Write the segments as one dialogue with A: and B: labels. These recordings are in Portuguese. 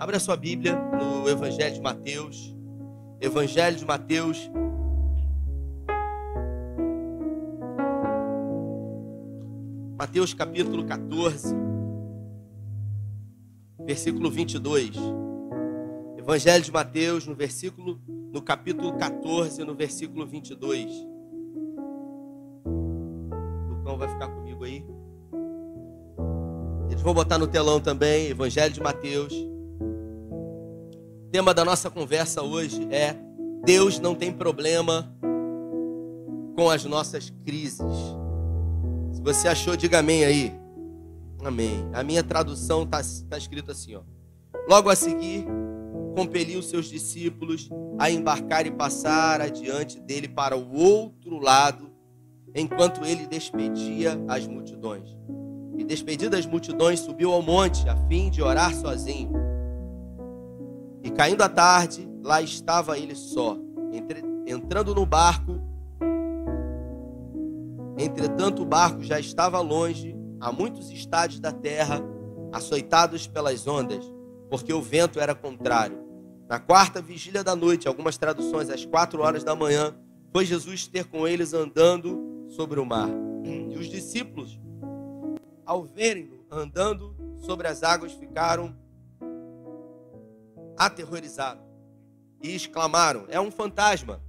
A: Abra sua Bíblia no Evangelho de Mateus. Evangelho de Mateus. Mateus capítulo 14, versículo 22. Evangelho de Mateus, no versículo, no capítulo 14, no versículo 22. O Lucão vai ficar comigo aí. Eles vão botar no telão também, Evangelho de Mateus. O tema da nossa conversa hoje é Deus não tem problema com as nossas crises. Se você achou, diga amém aí. Amém. A minha tradução está tá escrito assim, ó. Logo a seguir, compeliu seus discípulos a embarcar e passar adiante dele para o outro lado, enquanto ele despedia as multidões e despedidas as multidões, subiu ao monte a fim de orar sozinho. E caindo a tarde, lá estava ele só, entre, entrando no barco. Entretanto, o barco já estava longe, a muitos estádios da terra, açoitados pelas ondas, porque o vento era contrário. Na quarta vigília da noite, algumas traduções, às quatro horas da manhã, foi Jesus ter com eles andando sobre o mar. E os discípulos ao verem-no andando sobre as águas, ficaram aterrorizados e exclamaram: É um fantasma!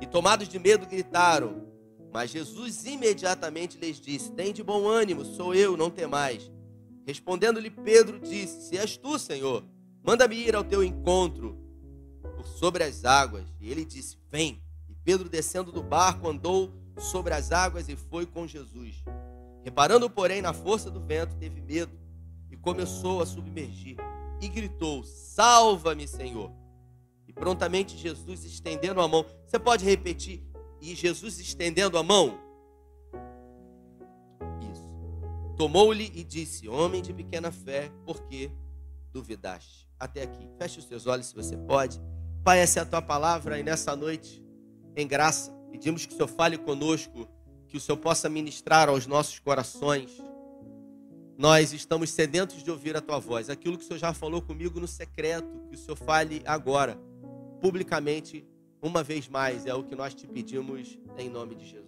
A: E tomados de medo, gritaram. Mas Jesus imediatamente lhes disse: Tem de bom ânimo, sou eu, não temais. Respondendo-lhe Pedro, disse: Se és tu, Senhor, manda-me ir ao teu encontro por sobre as águas. E ele disse: Vem. E Pedro, descendo do barco, andou sobre as águas e foi com Jesus. Reparando, porém, na força do vento, teve medo e começou a submergir. E gritou: Salva-me, Senhor! E prontamente Jesus, estendendo a mão. Você pode repetir? E Jesus, estendendo a mão? Isso. Tomou-lhe e disse: Homem de pequena fé, por que duvidaste? Até aqui. Feche os seus olhos se você pode. Pai, essa é a tua palavra e nessa noite, em graça, pedimos que o Senhor fale conosco que o Senhor possa ministrar aos nossos corações. Nós estamos sedentos de ouvir a tua voz. Aquilo que o Senhor já falou comigo no secreto, que o Senhor fale agora, publicamente, uma vez mais. É o que nós te pedimos em nome de Jesus.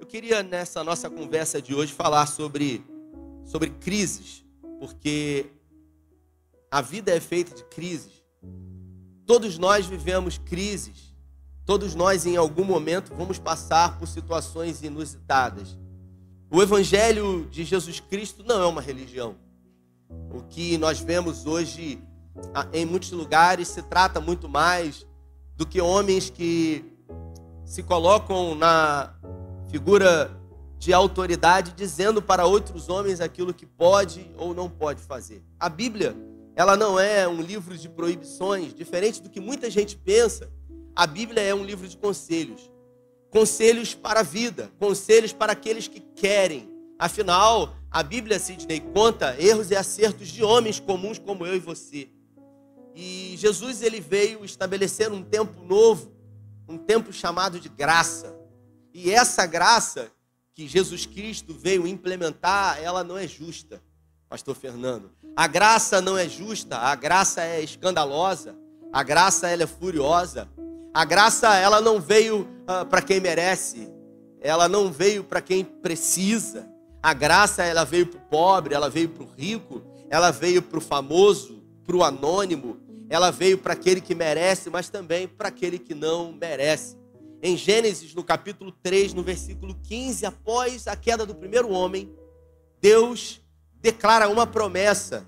A: Eu queria, nessa nossa conversa de hoje, falar sobre, sobre crises, porque a vida é feita de crises. Todos nós vivemos crises. Todos nós, em algum momento, vamos passar por situações inusitadas. O Evangelho de Jesus Cristo não é uma religião. O que nós vemos hoje em muitos lugares se trata muito mais do que homens que se colocam na figura de autoridade dizendo para outros homens aquilo que pode ou não pode fazer. A Bíblia, ela não é um livro de proibições, diferente do que muita gente pensa. A Bíblia é um livro de conselhos. Conselhos para a vida, conselhos para aqueles que querem. Afinal, a Bíblia, Sidney, conta erros e acertos de homens comuns como eu e você. E Jesus ele veio estabelecer um tempo novo, um tempo chamado de graça. E essa graça que Jesus Cristo veio implementar, ela não é justa, pastor Fernando. A graça não é justa, a graça é escandalosa, a graça ela é furiosa. A graça, ela não veio uh, ah, para quem merece, ela não veio para quem precisa. A graça, ela veio para o pobre, ela veio para o rico, ela veio para o famoso, para o anônimo, ela veio para aquele que merece, mas também para aquele que não merece. Em Gênesis, no capítulo 3, no versículo 15, após a queda do primeiro homem, Deus declara uma promessa,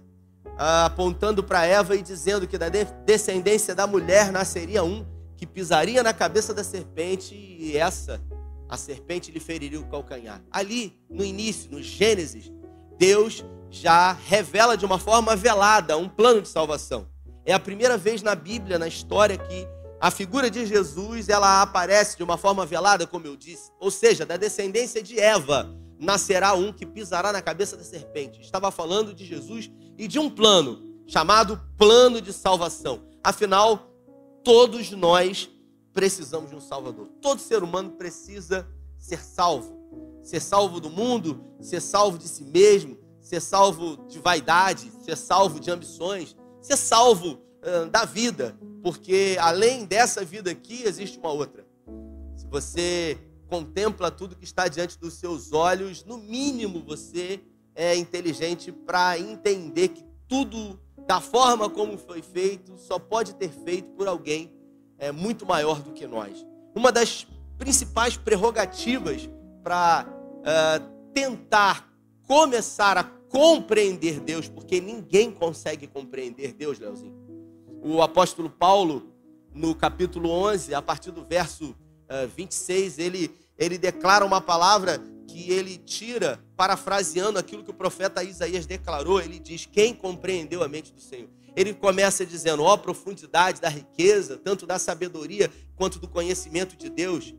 A: uh, apontando para Eva e dizendo que da descendência da mulher nasceria um que pisaria na cabeça da serpente e essa, a serpente lhe feriria o calcanhar. Ali, no início, no Gênesis, Deus já revela de uma forma velada um plano de salvação. É a primeira vez na Bíblia, na história, que a figura de Jesus ela aparece de uma forma velada, como eu disse. Ou seja, da descendência de Eva nascerá um que pisará na cabeça da serpente. Estava falando de Jesus e de um plano chamado plano de salvação. Afinal, Todos nós precisamos de um Salvador. Todo ser humano precisa ser salvo. Ser salvo do mundo, ser salvo de si mesmo, ser salvo de vaidade, ser salvo de ambições, ser salvo uh, da vida, porque além dessa vida aqui existe uma outra. Se você contempla tudo que está diante dos seus olhos, no mínimo você é inteligente para entender que tudo da forma como foi feito só pode ter feito por alguém é, muito maior do que nós. Uma das principais prerrogativas para uh, é, tentar começar a compreender Deus, porque ninguém consegue compreender Deus, Leozinho. O apóstolo Paulo, no capítulo 11, a partir do verso uh, 26, ele, ele declara uma palavra que ele tira, parafraseando aquilo que o profeta Isaías declarou, ele diz: Quem compreendeu a mente do Senhor? Ele começa dizendo: Ó, oh, profundidade da riqueza, tanto da sabedoria quanto do conhecimento de Deus.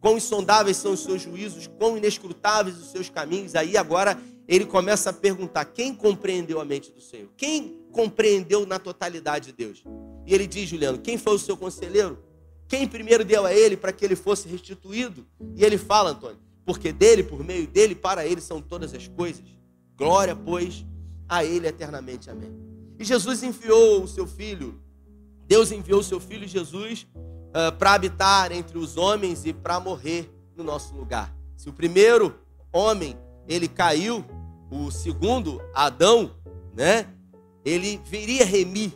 A: Quão insondáveis são os seus juízos, quão inescrutáveis os seus caminhos. Aí agora ele começa a perguntar: quem compreendeu a mente do Senhor? Quem compreendeu na totalidade de Deus? E ele diz, Juliano: quem foi o seu conselheiro? Quem primeiro deu a ele para que ele fosse restituído? E ele fala, Antônio: porque dele, por meio dele, para ele são todas as coisas. Glória, pois, a ele eternamente. Amém. E Jesus enviou o seu filho, Deus enviou o seu filho Jesus uh, para habitar entre os homens e para morrer no nosso lugar. Se o primeiro homem ele caiu, o segundo, Adão, né? Ele viria remir,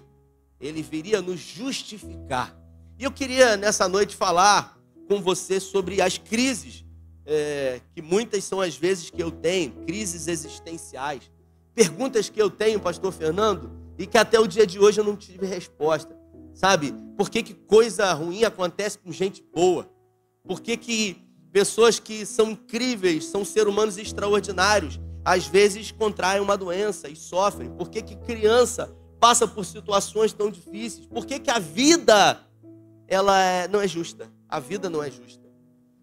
A: ele viria nos justificar. E eu queria nessa noite falar com você sobre as crises é, que muitas são as vezes que eu tenho, crises existenciais, perguntas que eu tenho, pastor Fernando, e que até o dia de hoje eu não tive resposta. Sabe? Por que, que coisa ruim acontece com gente boa? Por que, que pessoas que são incríveis, são seres humanos extraordinários, às vezes contraem uma doença e sofrem? Por que, que criança passa por situações tão difíceis? Por que, que a vida ela é, não é justa? A vida não é justa.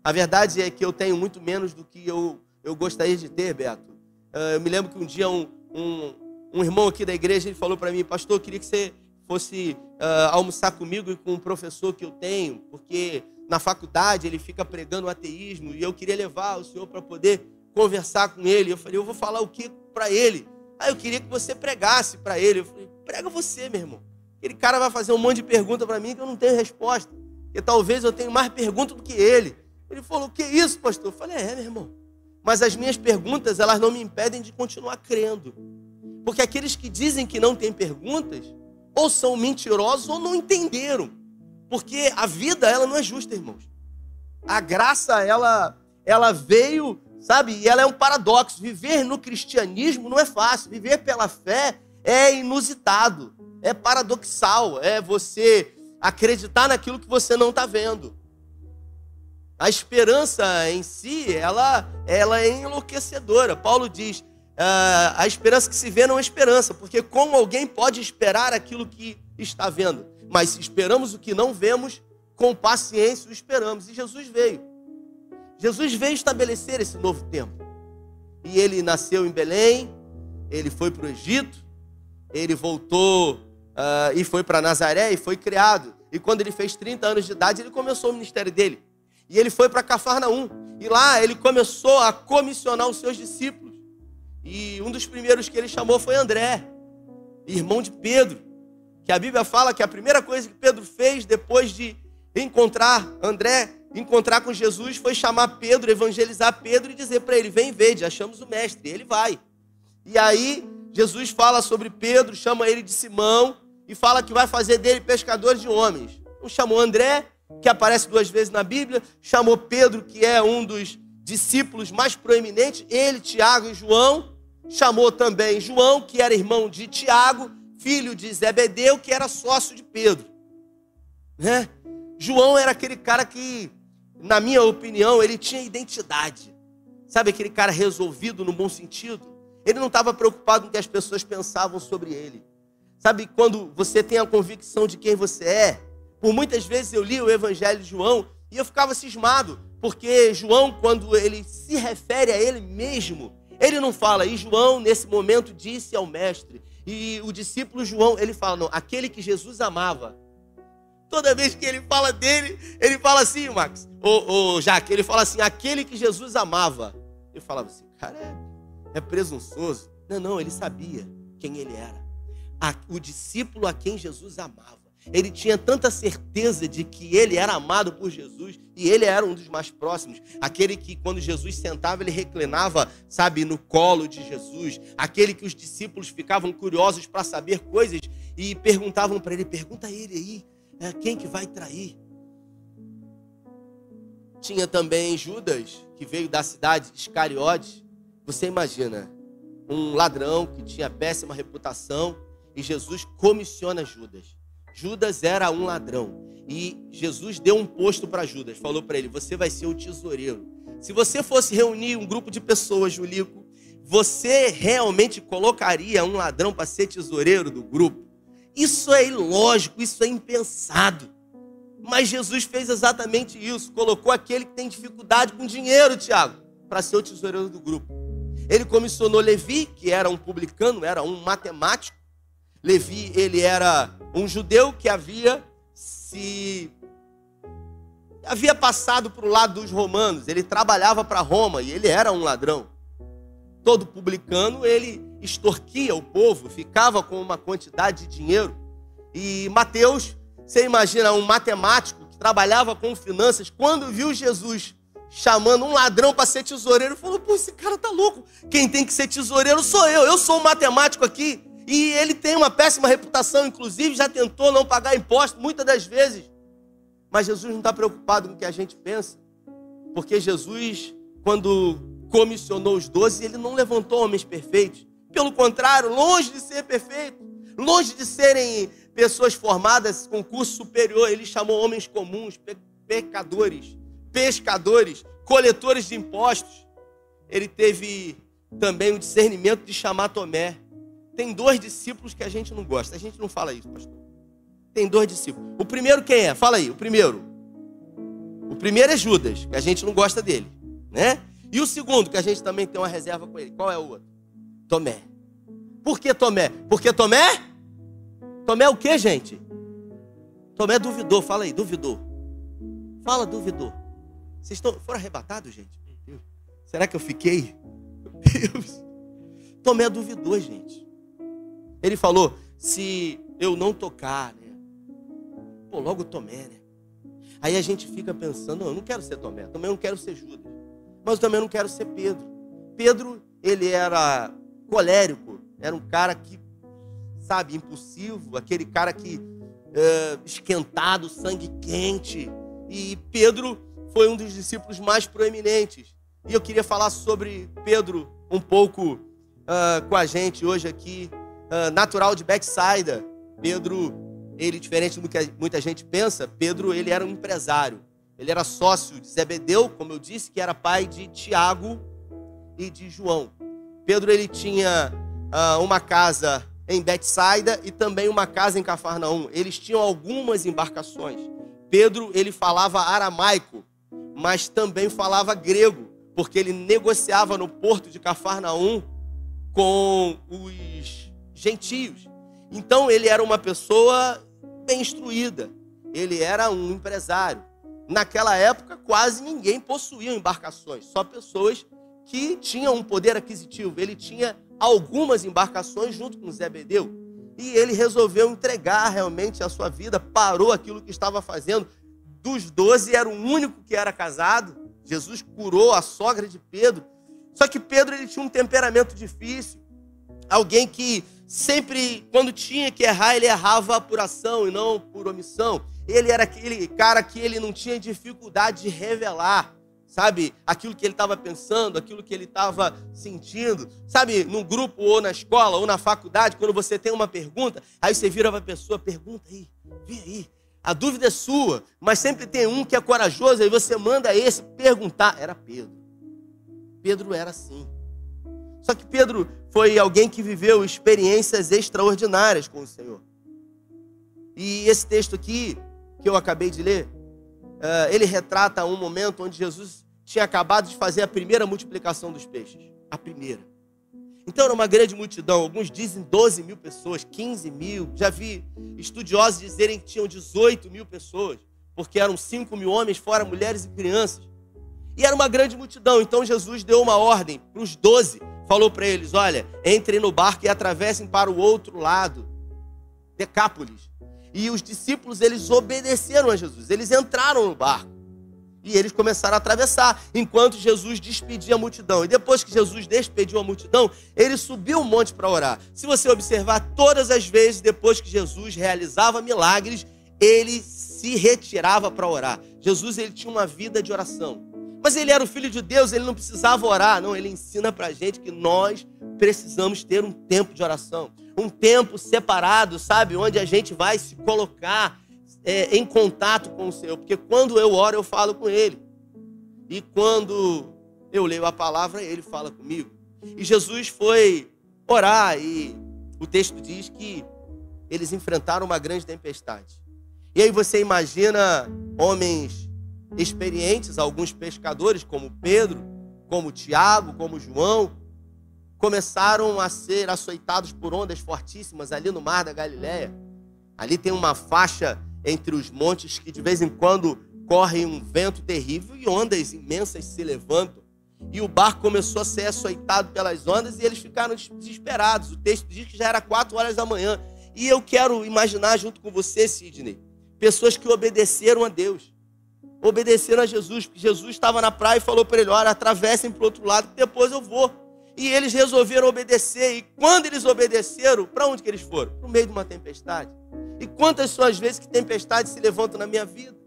A: A verdade é que eu tenho muito menos do que eu, eu gostaria de ter, Beto. Uh, eu me lembro que um dia um, um, um irmão aqui da igreja ele falou para mim, pastor, eu queria que você fosse uh, almoçar comigo e com um professor que eu tenho, porque na faculdade ele fica pregando ateísmo e eu queria levar o senhor para poder conversar com ele. Eu falei, eu vou falar o que para ele? Aí eu queria que você pregasse para ele. Eu falei, prega você, meu irmão. Aquele cara vai fazer um monte de pergunta para mim que eu não tenho resposta. Porque talvez eu tenha mais perguntas do que ele. Ele falou: Que isso, pastor? Eu falei: É, meu irmão. Mas as minhas perguntas, elas não me impedem de continuar crendo. Porque aqueles que dizem que não têm perguntas, ou são mentirosos ou não entenderam. Porque a vida, ela não é justa, irmãos. A graça, ela, ela veio, sabe? E ela é um paradoxo. Viver no cristianismo não é fácil. Viver pela fé é inusitado, é paradoxal. É você acreditar naquilo que você não está vendo. A esperança em si, ela, ela é enlouquecedora. Paulo diz: uh, a esperança que se vê não é esperança, porque como alguém pode esperar aquilo que está vendo? Mas se esperamos o que não vemos, com paciência o esperamos. E Jesus veio. Jesus veio estabelecer esse novo tempo. E ele nasceu em Belém, ele foi para o Egito, ele voltou uh, e foi para Nazaré e foi criado. E quando ele fez 30 anos de idade, ele começou o ministério dele. E ele foi para Cafarnaum. E lá ele começou a comissionar os seus discípulos. E um dos primeiros que ele chamou foi André, irmão de Pedro. Que a Bíblia fala que a primeira coisa que Pedro fez depois de encontrar André, encontrar com Jesus, foi chamar Pedro, evangelizar Pedro e dizer para ele: Vem ver, achamos o mestre. E ele vai. E aí Jesus fala sobre Pedro, chama ele de Simão e fala que vai fazer dele pescador de homens. Não chamou André, que aparece duas vezes na Bíblia, chamou Pedro, que é um dos discípulos mais proeminentes, ele, Tiago e João, chamou também João, que era irmão de Tiago, filho de Zebedeu, que era sócio de Pedro. Né? João era aquele cara que, na minha opinião, ele tinha identidade. Sabe aquele cara resolvido no bom sentido? Ele não estava preocupado com o que as pessoas pensavam sobre ele. Sabe quando você tem a convicção de quem você é? Por muitas vezes eu li o Evangelho de João e eu ficava cismado, porque João, quando ele se refere a ele mesmo, ele não fala, e João, nesse momento, disse ao mestre. E o discípulo João, ele fala, não, aquele que Jesus amava. Toda vez que ele fala dele, ele fala assim, Max, ou, ou Jaque, ele fala assim, aquele que Jesus amava. Eu falava assim, cara, é, é presunçoso. Não, não, ele sabia quem ele era. O discípulo a quem Jesus amava. Ele tinha tanta certeza de que ele era amado por Jesus e ele era um dos mais próximos. Aquele que, quando Jesus sentava, ele reclinava, sabe, no colo de Jesus. Aquele que os discípulos ficavam curiosos para saber coisas e perguntavam para ele: pergunta a ele aí, é, quem que vai trair? Tinha também Judas, que veio da cidade de Iscariotes. Você imagina, um ladrão que tinha péssima reputação e Jesus comissiona Judas. Judas era um ladrão. E Jesus deu um posto para Judas. Falou para ele: Você vai ser o tesoureiro. Se você fosse reunir um grupo de pessoas, Julico, você realmente colocaria um ladrão para ser tesoureiro do grupo? Isso é ilógico, isso é impensado. Mas Jesus fez exatamente isso. Colocou aquele que tem dificuldade com dinheiro, Tiago, para ser o tesoureiro do grupo. Ele comissionou Levi, que era um publicano, era um matemático. Levi, ele era um judeu que havia se havia passado para o lado dos romanos, ele trabalhava para Roma e ele era um ladrão. Todo publicano, ele extorquia o povo, ficava com uma quantidade de dinheiro. E Mateus, você imagina um matemático que trabalhava com finanças, quando viu Jesus chamando um ladrão para ser tesoureiro, falou: "Pô, esse cara tá louco. Quem tem que ser tesoureiro sou eu. Eu sou um matemático aqui. E ele tem uma péssima reputação, inclusive já tentou não pagar imposto muitas das vezes. Mas Jesus não está preocupado com o que a gente pensa, porque Jesus, quando comissionou os doze, ele não levantou homens perfeitos. Pelo contrário, longe de ser perfeito, longe de serem pessoas formadas com curso superior, ele chamou homens comuns, pecadores, pescadores, coletores de impostos. Ele teve também o discernimento de chamar Tomé tem dois discípulos que a gente não gosta. A gente não fala isso, pastor. Tem dois discípulos. O primeiro quem é? Fala aí, o primeiro. O primeiro é Judas, que a gente não gosta dele, né? E o segundo, que a gente também tem uma reserva com ele. Qual é o outro? Tomé. Por que Tomé? Porque Tomé? Tomé é o que, gente? Tomé duvidou. Fala aí, duvidou. Fala, duvidou. Vocês estão, foram arrebatados, gente? Será que eu fiquei? Meu Deus. Tomé duvidou, gente. Ele falou: se eu não tocar, né? Pô, logo Tomé, né? Aí a gente fica pensando: não, eu não quero ser Tomé, também não quero ser Judas, mas também não quero ser Pedro. Pedro, ele era colérico, era um cara que, sabe, impulsivo, aquele cara que é, esquentado, sangue quente. E Pedro foi um dos discípulos mais proeminentes. E eu queria falar sobre Pedro um pouco uh, com a gente hoje aqui uh, natural de Bethsaida. Pedro, ele diferente do que muita gente pensa, Pedro ele era um empresário. Ele era sócio de Zebedeu, como eu disse, que era pai de Tiago e de João. Pedro ele tinha uh, uma casa em Betsaida e também uma casa em Cafarnaum. Eles tinham algumas embarcações. Pedro ele falava aramaico, mas também falava grego, porque ele negociava no porto de Cafarnaum com os gentios. Então ele era uma pessoa bem instruída, ele era um empresário. Naquela época, quase ninguém possuía embarcações, só pessoas que tinham um poder aquisitivo. Ele tinha algumas embarcações junto com Zebedeu. E ele resolveu entregar realmente a sua vida, parou aquilo que estava fazendo. Dos doze, era o único que era casado. Jesus curou a sogra de Pedro. Só que Pedro ele tinha um temperamento difícil. Alguém que sempre, quando tinha que errar, ele errava por ação e não por omissão. Ele era aquele cara que ele não tinha dificuldade de revelar, sabe, aquilo que ele estava pensando, aquilo que ele estava sentindo. Sabe, num grupo ou na escola ou na faculdade, quando você tem uma pergunta, aí você vira para a pessoa, pergunta aí, vem aí. A dúvida é sua, mas sempre tem um que é corajoso, aí você manda esse perguntar. Era Pedro. Pedro era assim. Só que Pedro foi alguém que viveu experiências extraordinárias com o Senhor. E esse texto aqui, que eu acabei de ler, uh, ele retrata um momento onde Jesus tinha acabado de fazer a primeira multiplicação dos peixes. A primeira. Então era uma grande multidão. Alguns dizem 12 mil pessoas, 15 mil. Já vi estudiosos dizerem que tinham 18 mil pessoas, porque eram 5 mil homens, fora mulheres e crianças. E era uma grande multidão. Então Jesus deu uma ordem para os 12 falou para eles: Olha, entrem no barco e atravessem para o outro lado, Decápolis. E os discípulos, eles obedeceram a Jesus, eles entraram no barco. E eles começaram a atravessar, enquanto Jesus despedia a multidão. E depois que Jesus despediu a multidão, ele subiu o um monte para orar. Se você observar, todas as vezes depois que Jesus realizava milagres, ele se retirava para orar. Jesus ele tinha uma vida de oração. Mas ele era o filho de Deus, ele não precisava orar. Não, ele ensina para a gente que nós precisamos ter um tempo de oração. Um tempo separado, sabe? Onde a gente vai se colocar é, em contato com o Senhor. Porque quando eu oro, eu falo com Ele. E quando eu leio a palavra, Ele fala comigo. E Jesus foi orar e o texto diz que eles enfrentaram uma grande tempestade. E aí você imagina homens experientes, alguns pescadores, como Pedro, como Tiago, como João, começaram a ser açoitados por ondas fortíssimas ali no mar da Galiléia. Ali tem uma faixa entre os montes que de vez em quando corre um vento terrível e ondas imensas se levantam. E o barco começou a ser açoitado pelas ondas e eles ficaram desesperados. O texto diz que já era quatro horas da manhã. E eu quero imaginar junto com você, Sidney, pessoas que obedeceram a Deus obedeceram a Jesus, porque Jesus estava na praia e falou para ele: Olha, atravessem para o outro lado, que depois eu vou. E eles resolveram obedecer. E quando eles obedeceram, para onde que eles foram? Para o meio de uma tempestade. E quantas são as vezes que tempestades se levantam na minha vida?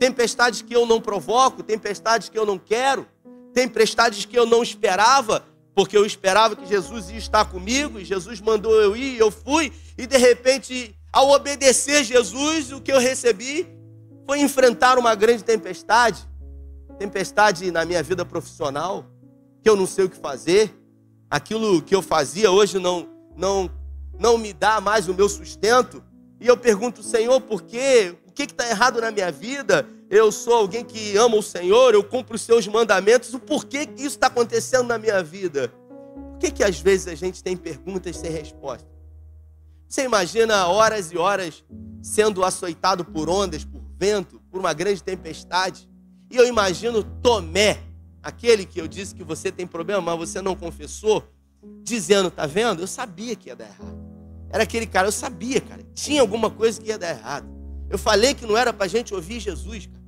A: Tempestades que eu não provoco, tempestades que eu não quero, tempestades que eu não esperava, porque eu esperava que Jesus ia estar comigo, e Jesus mandou eu ir, e eu fui, e de repente, ao obedecer Jesus, o que eu recebi foi enfrentar uma grande tempestade, tempestade na minha vida profissional, que eu não sei o que fazer, aquilo que eu fazia hoje não não não me dá mais o meu sustento. E eu pergunto, Senhor, por quê? O que está errado na minha vida? Eu sou alguém que ama o Senhor, eu cumpro os seus mandamentos. O porquê que isso está acontecendo na minha vida? Por que, que às vezes a gente tem perguntas sem resposta? Você imagina horas e horas sendo açoitado por ondas, por vento, por uma grande tempestade. E eu imagino Tomé, aquele que eu disse que você tem problema, mas você não confessou, dizendo: tá vendo? Eu sabia que ia dar errado. Era aquele cara, eu sabia, cara, tinha alguma coisa que ia dar errado. Eu falei que não era para gente ouvir Jesus, cara.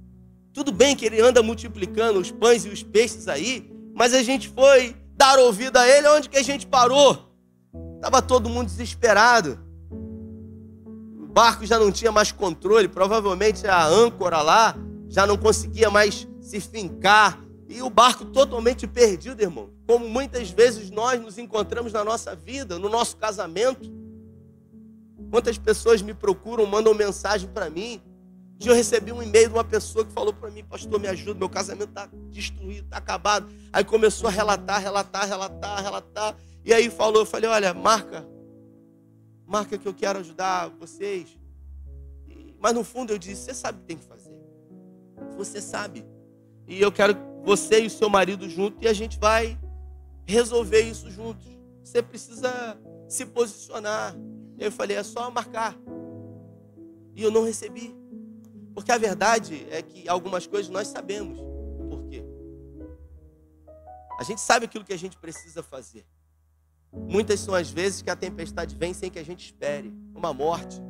A: Tudo bem que ele anda multiplicando os pães e os peixes aí, mas a gente foi dar ouvido a ele, onde que a gente parou? Estava todo mundo desesperado barco já não tinha mais controle, provavelmente a âncora lá já não conseguia mais se fincar. E o barco totalmente perdido, irmão. Como muitas vezes nós nos encontramos na nossa vida, no nosso casamento. Quantas pessoas me procuram, mandam mensagem para mim. Um dia eu recebi um e-mail de uma pessoa que falou para mim, pastor, me ajuda, meu casamento está destruído, está acabado. Aí começou a relatar, relatar, relatar, relatar. E aí falou, eu falei, olha, marca marca que eu quero ajudar vocês. Mas no fundo eu disse: você sabe o que tem que fazer. Você sabe. E eu quero você e o seu marido junto e a gente vai resolver isso juntos. Você precisa se posicionar. Eu falei: é só marcar. E eu não recebi. Porque a verdade é que algumas coisas nós sabemos o porquê. A gente sabe aquilo que a gente precisa fazer. Muitas são as vezes que a tempestade vem sem que a gente espere uma morte,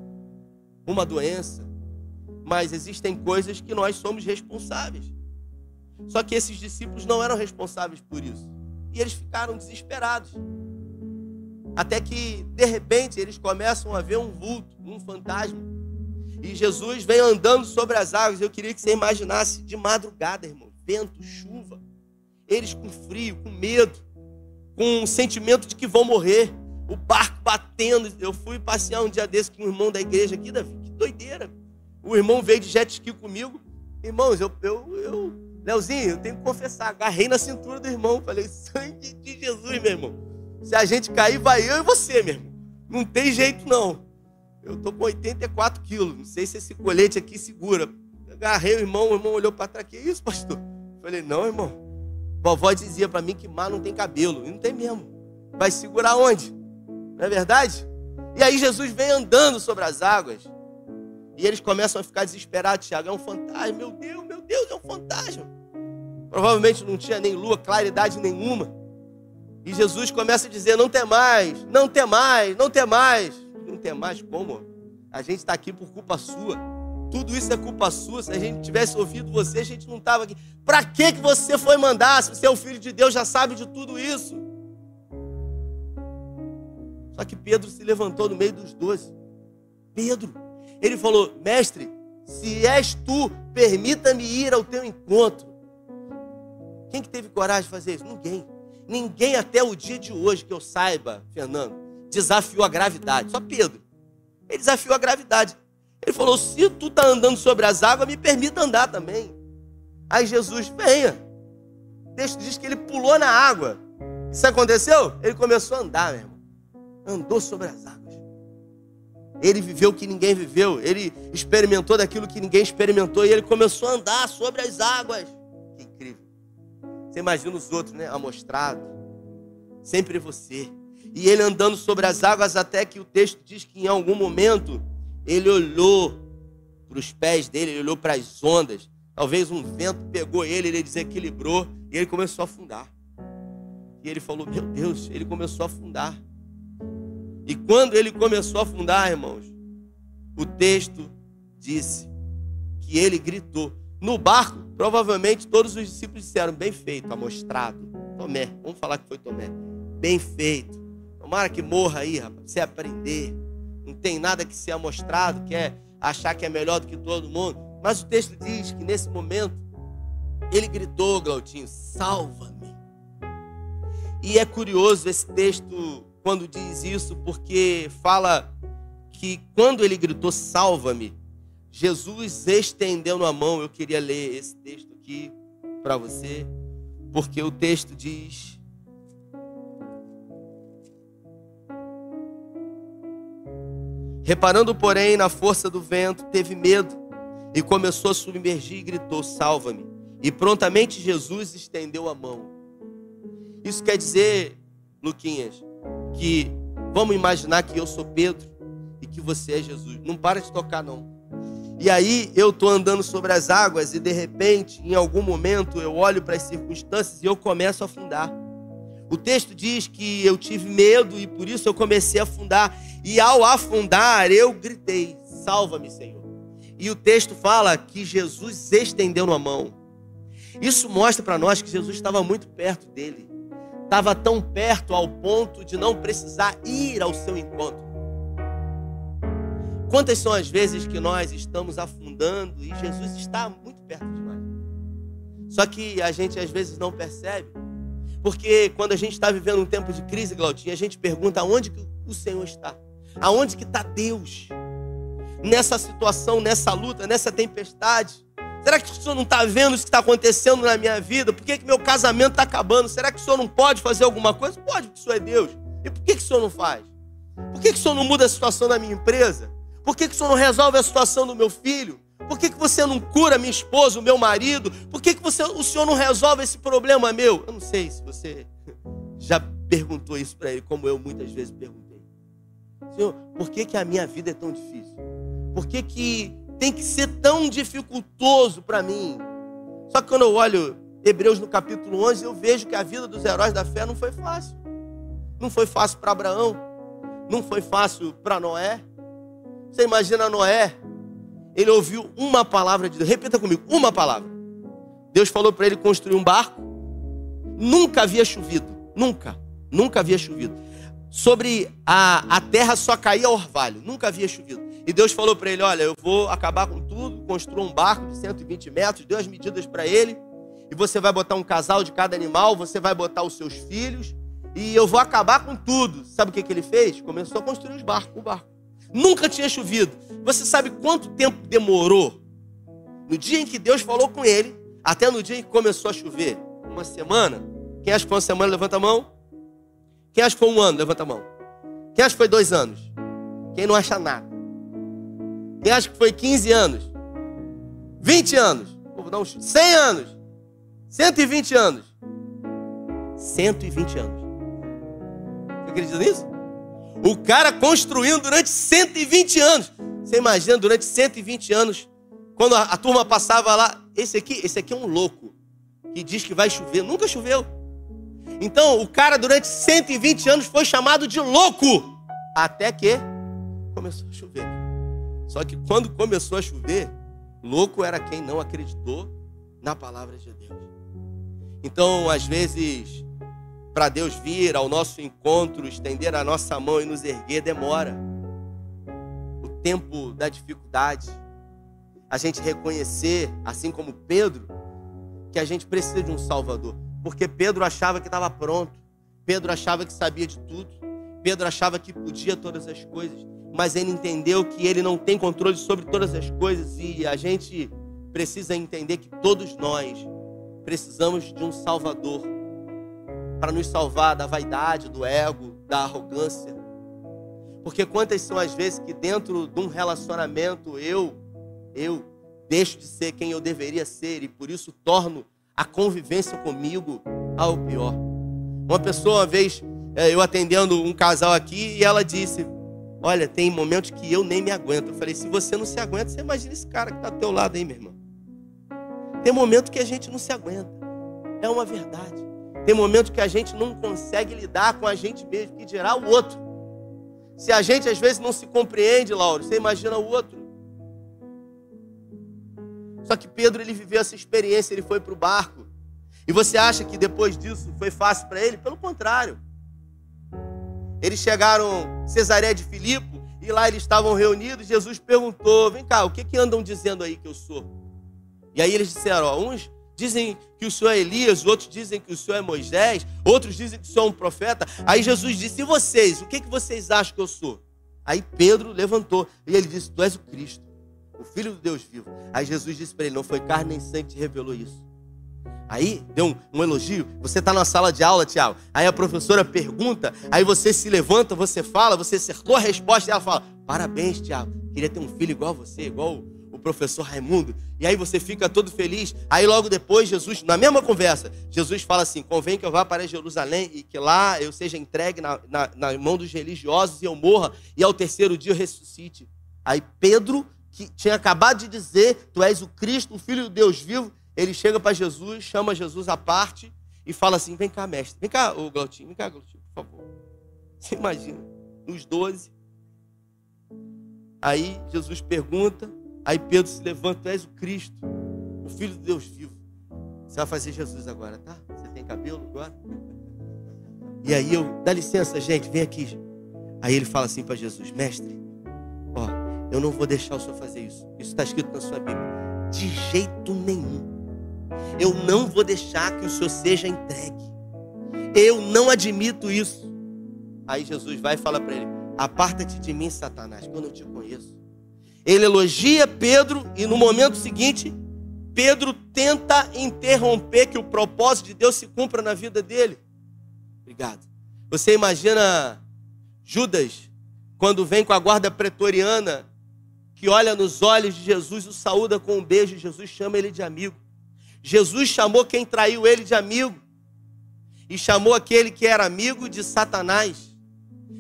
A: uma doença. Mas existem coisas que nós somos responsáveis. Só que esses discípulos não eram responsáveis por isso. E eles ficaram desesperados. Até que, de repente, eles começam a ver um vulto, um fantasma. E Jesus vem andando sobre as águas. Eu queria que você imaginasse de madrugada, irmão. Vento, chuva. Eles com frio, com medo com um sentimento de que vão morrer, o barco batendo. Eu fui passear um dia desse com um irmão da igreja aqui, Davi, que doideira. O irmão veio de jet ski comigo. Irmãos, eu, eu, eu, Leozinho, eu tenho que confessar, agarrei na cintura do irmão, falei, sangue de Jesus, meu irmão. Se a gente cair, vai eu e você, meu irmão. Não tem jeito, não. Eu tô com 84 quilos, não sei se esse colete aqui segura. Agarrei o irmão, o irmão olhou para trás, que isso, pastor? Falei, não, irmão, Vovó dizia para mim que mar não tem cabelo. E não tem mesmo. Vai segurar onde? Não é verdade? E aí Jesus vem andando sobre as águas. E eles começam a ficar desesperados. Tiago, é um fantasma. Meu Deus, meu Deus, é um fantasma. Provavelmente não tinha nem lua, claridade nenhuma. E Jesus começa a dizer: Não tem mais, não tem mais, não tem mais. Não tem mais como? A gente está aqui por culpa sua. Tudo isso é culpa sua. Se a gente tivesse ouvido você, a gente não estava aqui. Para que, que você foi mandar? Se você é o filho de Deus, já sabe de tudo isso. Só que Pedro se levantou no meio dos doze. Pedro, ele falou: Mestre, se és tu, permita-me ir ao teu encontro. Quem que teve coragem de fazer isso? Ninguém. Ninguém até o dia de hoje, que eu saiba, Fernando, desafiou a gravidade. Só Pedro. Ele desafiou a gravidade. Ele falou: se tu está andando sobre as águas, me permita andar também. Aí Jesus, venha. O texto diz que ele pulou na água. Isso aconteceu? Ele começou a andar, meu irmão. Andou sobre as águas. Ele viveu o que ninguém viveu. Ele experimentou daquilo que ninguém experimentou. E ele começou a andar sobre as águas. Que incrível. Você imagina os outros, né? Amostrado. Sempre você. E ele andando sobre as águas, até que o texto diz que em algum momento ele olhou para os pés dele, ele olhou para as ondas. Talvez um vento pegou ele, ele desequilibrou e ele começou a afundar. E ele falou: Meu Deus, ele começou a afundar. E quando ele começou a afundar, irmãos, o texto disse que ele gritou. No barco, provavelmente todos os discípulos disseram: Bem feito, amostrado. Tomé, vamos falar que foi Tomé. Bem feito. Tomara que morra aí, rapaz, você aprender. Não tem nada que ser amostrado, quer achar que é melhor do que todo mundo. Mas o texto diz que nesse momento ele gritou, Glautinho, salva-me. E é curioso esse texto quando diz isso, porque fala que quando ele gritou salva-me, Jesus estendendo a mão. Eu queria ler esse texto aqui para você, porque o texto diz Reparando, porém, na força do vento, teve medo e começou a submergir e gritou: Salva-me. E prontamente Jesus estendeu a mão. Isso quer dizer, Luquinhas, que vamos imaginar que eu sou Pedro e que você é Jesus. Não para de tocar, não. E aí eu estou andando sobre as águas e de repente, em algum momento, eu olho para as circunstâncias e eu começo a afundar. O texto diz que eu tive medo e por isso eu comecei a afundar. E ao afundar, eu gritei: Salva-me, Senhor. E o texto fala que Jesus estendeu a mão. Isso mostra para nós que Jesus estava muito perto dele. Estava tão perto ao ponto de não precisar ir ao seu encontro. Quantas são as vezes que nós estamos afundando e Jesus está muito perto demais? Só que a gente às vezes não percebe porque quando a gente está vivendo um tempo de crise, Glaudinha, a gente pergunta aonde que o Senhor está? Aonde que está Deus? Nessa situação, nessa luta, nessa tempestade. Será que o Senhor não está vendo isso que está acontecendo na minha vida? Por que, que meu casamento está acabando? Será que o Senhor não pode fazer alguma coisa? Pode, porque o Senhor é Deus. E por que, que o Senhor não faz? Por que, que o Senhor não muda a situação da minha empresa? Por que, que o Senhor não resolve a situação do meu filho? Por que, que você não cura minha esposa, o meu marido? Por que, que você, o senhor não resolve esse problema meu? Eu não sei se você já perguntou isso para ele, como eu muitas vezes perguntei. Senhor, por que, que a minha vida é tão difícil? Por que, que tem que ser tão dificultoso para mim? Só que quando eu olho Hebreus no capítulo 11, eu vejo que a vida dos heróis da fé não foi fácil. Não foi fácil para Abraão, não foi fácil para Noé. Você imagina Noé ele ouviu uma palavra de Deus. Repita comigo, uma palavra. Deus falou para ele construir um barco. Nunca havia chovido, nunca, nunca havia chovido. Sobre a, a terra só caía orvalho, nunca havia chovido. E Deus falou para ele: Olha, eu vou acabar com tudo, construa um barco de 120 metros, deu as medidas para ele, e você vai botar um casal de cada animal, você vai botar os seus filhos, e eu vou acabar com tudo. Sabe o que, que ele fez? Começou a construir os barcos, o barco. Nunca tinha chovido. Você sabe quanto tempo demorou? No dia em que Deus falou com ele, até no dia em que começou a chover? Uma semana? Quem acha que foi uma semana, levanta a mão. Quem acha que foi um ano, levanta a mão. Quem acha que foi dois anos? Quem não acha nada? Quem acha que foi 15 anos? 20 anos? Vou dar um 100 anos? 120 anos? 120 anos. Você acredita nisso? O cara construindo durante 120 anos. Você imagina durante 120 anos, quando a, a, turma passava lá, esse aqui, esse aqui é um louco que diz que vai chover, nunca choveu. Então, o cara durante 120 anos foi chamado de louco, até que começou a chover. Só que quando começou a chover, louco era quem não acreditou na palavra de Deus. Então, às vezes, para Deus vir ao nosso encontro, estender a nossa mão e nos erguer, demora. O tempo da dificuldade. A gente reconhecer, assim como Pedro, que a gente precisa de um Salvador. Porque Pedro achava que estava pronto. Pedro achava que sabia de tudo. Pedro achava que podia todas as coisas. Mas ele entendeu que ele não tem controle sobre todas as coisas. E a gente precisa entender que todos nós precisamos de um Salvador para nos salvar da vaidade, do ego, da arrogância. Porque quantas são as vezes que dentro de um relacionamento eu, eu deixo de ser quem eu deveria ser e por isso torno a convivência comigo ao pior. Uma pessoa uma vez é, eu atendendo um casal aqui e ela disse: Olha, tem momentos que eu nem me aguento. Eu falei: Se você não se aguenta, você imagina esse cara que está do teu lado aí, meu irmão. Tem momento que a gente não se aguenta. É uma verdade. Tem momentos que a gente não consegue lidar com a gente mesmo, que dirá o outro. Se a gente às vezes não se compreende, Lauro, você imagina o outro. Só que Pedro ele viveu essa experiência, ele foi para o barco. E você acha que depois disso foi fácil para ele? Pelo contrário. Eles chegaram em Cesareia de Filipe e lá eles estavam reunidos. Jesus perguntou: Vem cá, o que, que andam dizendo aí que eu sou? E aí eles disseram: ó, Uns dizem que o senhor é Elias, outros dizem que o senhor é Moisés, outros dizem que o senhor é um profeta. Aí Jesus disse: E vocês? O que, que vocês acham que eu sou? Aí Pedro levantou e ele disse: Tu és o Cristo, o Filho do Deus vivo. Aí Jesus disse para ele: Não foi carne nem sangue que te revelou isso. Aí deu um, um elogio. Você está na sala de aula, Tiago. Aí a professora pergunta, aí você se levanta, você fala, você acertou a resposta e ela fala: Parabéns, Tiago. Queria ter um filho igual a você, igual o professor Raimundo. E aí você fica todo feliz. Aí logo depois, Jesus, na mesma conversa, Jesus fala assim: convém que eu vá para Jerusalém e que lá eu seja entregue na, na, na mão dos religiosos e eu morra, e ao terceiro dia eu ressuscite. Aí Pedro, que tinha acabado de dizer: Tu és o Cristo, o Filho de Deus vivo, ele chega para Jesus, chama Jesus à parte e fala assim: Vem cá, mestre, vem cá, ô Glautinho, vem cá, Glautinho, por favor. Você imagina, nos doze. Aí Jesus pergunta, aí Pedro se levanta: Tu és o Cristo, o Filho de Deus vivo. Você vai fazer Jesus agora, tá? Você tem cabelo agora? E aí eu, dá licença, gente, vem aqui. Aí ele fala assim para Jesus: Mestre, eu não vou deixar o senhor fazer isso. Isso está escrito na sua Bíblia. De jeito nenhum. Eu não vou deixar que o Senhor seja entregue. Eu não admito isso. Aí Jesus vai e fala para ele: Aparta-te de mim, Satanás, que eu não te conheço. Ele elogia Pedro e no momento seguinte, Pedro tenta interromper que o propósito de Deus se cumpra na vida dele. Obrigado. Você imagina Judas, quando vem com a guarda pretoriana, que olha nos olhos de Jesus, o saúda com um beijo, Jesus chama ele de amigo. Jesus chamou quem traiu ele de amigo. E chamou aquele que era amigo de Satanás.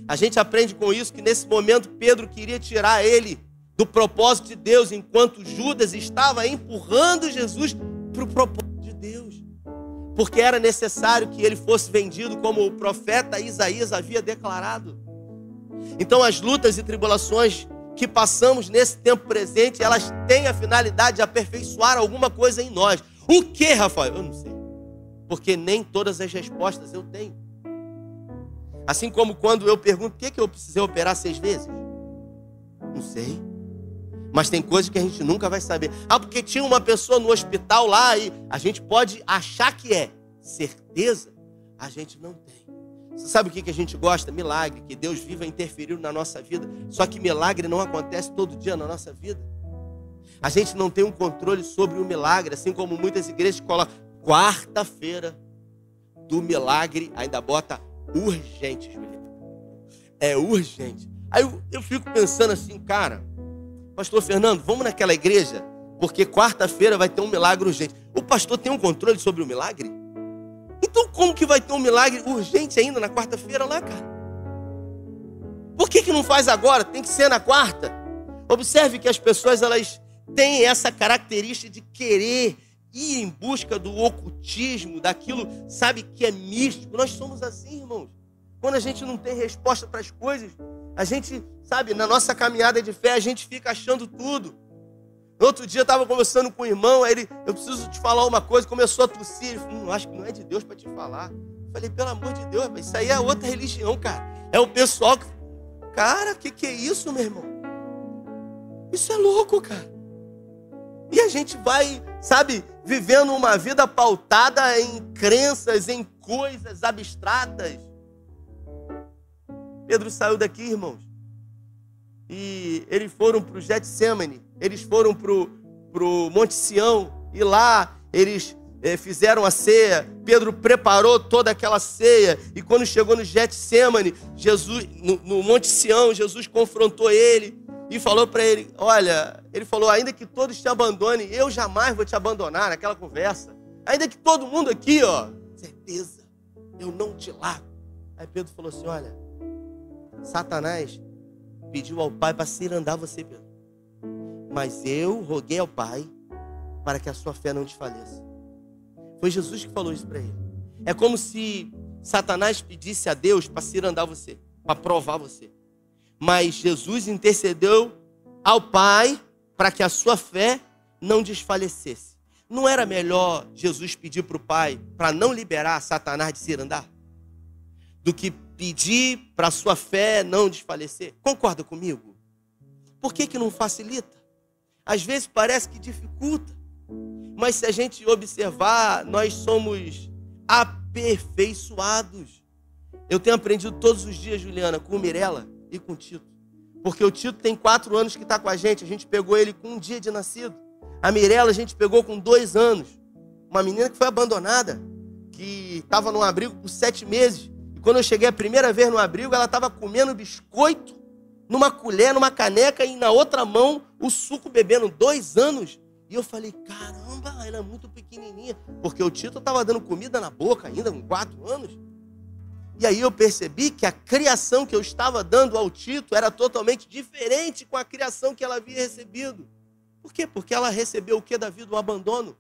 A: A gente aprende com isso que nesse momento Pedro queria tirar ele do propósito de Deus, enquanto Judas estava empurrando Jesus para o propósito de Deus. Porque era necessário que ele fosse vendido como o profeta Isaías havia declarado. Então as lutas e tribulações que passamos nesse tempo presente, elas têm a finalidade de aperfeiçoar alguma coisa em nós. O que, Rafael? Eu não sei. Porque nem todas as respostas eu tenho. Assim como quando eu pergunto, por que, que eu precisei operar seis vezes? Não sei. Mas tem coisas que a gente nunca vai saber. Ah, porque tinha uma pessoa no hospital lá e a gente pode achar que é. Certeza, a gente não tem. Você sabe o que, que a gente gosta? Milagre, que Deus viva interferindo na nossa vida. Só que milagre não acontece todo dia na nossa vida. A gente não tem um controle sobre o milagre, assim como muitas igrejas colocam quarta-feira do milagre, ainda bota urgente, Juliana. É urgente. Aí eu, eu fico pensando assim, cara, pastor Fernando, vamos naquela igreja, porque quarta-feira vai ter um milagre urgente. O pastor tem um controle sobre o milagre? Então como que vai ter um milagre urgente ainda na quarta-feira lá, cara? Por que, que não faz agora? Tem que ser na quarta. Observe que as pessoas elas tem essa característica de querer ir em busca do ocultismo, daquilo, sabe, que é místico. Nós somos assim, irmãos. Quando a gente não tem resposta para as coisas, a gente, sabe, na nossa caminhada de fé, a gente fica achando tudo. Outro dia eu estava conversando com o irmão, aí ele, eu preciso te falar uma coisa, começou a tossir. Ele falou, hum, acho que não é de Deus para te falar. Eu falei, pelo amor de Deus, isso aí é outra religião, cara. É o pessoal que. Cara, o que, que é isso, meu irmão? Isso é louco, cara. E a gente vai, sabe, vivendo uma vida pautada em crenças, em coisas abstratas. Pedro saiu daqui, irmãos. E eles foram para o Getsemane eles foram para o Monte Sião e lá eles é, fizeram a ceia. Pedro preparou toda aquela ceia e quando chegou no Getsemane, Jesus, no, no Monte Sião, Jesus confrontou ele e falou para ele: Olha, ele falou, ainda que todos te abandonem, eu jamais vou te abandonar naquela conversa. Ainda que todo mundo aqui, ó, certeza, eu não te largo. Aí Pedro falou assim: Olha, Satanás pediu ao Pai para andar você, Pedro. Mas eu roguei ao Pai para que a sua fé não desfaleça. Foi Jesus que falou isso para ele. É como se Satanás pedisse a Deus para cirandar você, para provar você. Mas Jesus intercedeu ao Pai para que a sua fé não desfalecesse. Não era melhor Jesus pedir para o Pai para não liberar Satanás de cirandar? Do que pedir para a sua fé não desfalecer? Concorda comigo? Por que, que não facilita? Às vezes parece que dificulta, mas se a gente observar, nós somos aperfeiçoados. Eu tenho aprendido todos os dias, Juliana, com Mirella e com Tito. Porque o Tito tem quatro anos que está com a gente. A gente pegou ele com um dia de nascido. A Mirella a gente pegou com dois anos. Uma menina que foi abandonada, que estava num abrigo por sete meses. E quando eu cheguei a primeira vez no abrigo, ela estava comendo biscoito numa colher, numa caneca e na outra mão o suco bebendo dois anos. E eu falei, caramba, ela é muito pequenininha. Porque o Tito estava dando comida na boca ainda, com quatro anos. E aí eu percebi que a criação que eu estava dando ao Tito era totalmente diferente com a criação que ela havia recebido. Por quê? Porque ela recebeu o que da vida? O abandono.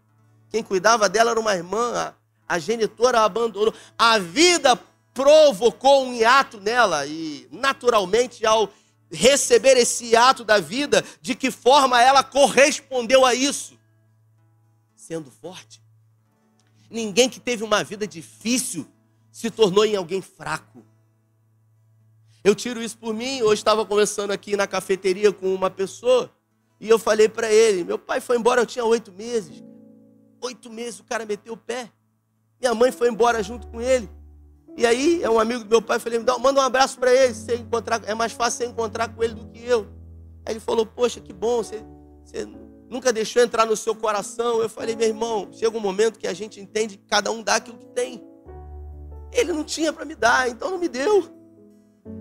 A: Quem cuidava dela era uma irmã, a, a genitora abandonou. A vida provocou um hiato nela e, naturalmente, ao receber esse ato da vida, de que forma ela correspondeu a isso? Sendo forte. Ninguém que teve uma vida difícil se tornou em alguém fraco. Eu tiro isso por mim. Hoje estava conversando aqui na cafeteria com uma pessoa e eu falei para ele: meu pai foi embora, eu tinha oito meses. Oito meses o cara meteu o pé. Minha mãe foi embora junto com ele. E aí, é um amigo do meu pai, falei, manda um abraço para ele, você encontrar, é mais fácil você encontrar com ele do que eu. Aí ele falou, poxa, que bom, você, você nunca deixou entrar no seu coração. Eu falei, meu irmão, chega um momento que a gente entende que cada um dá aquilo que tem. Ele não tinha para me dar, então não me deu.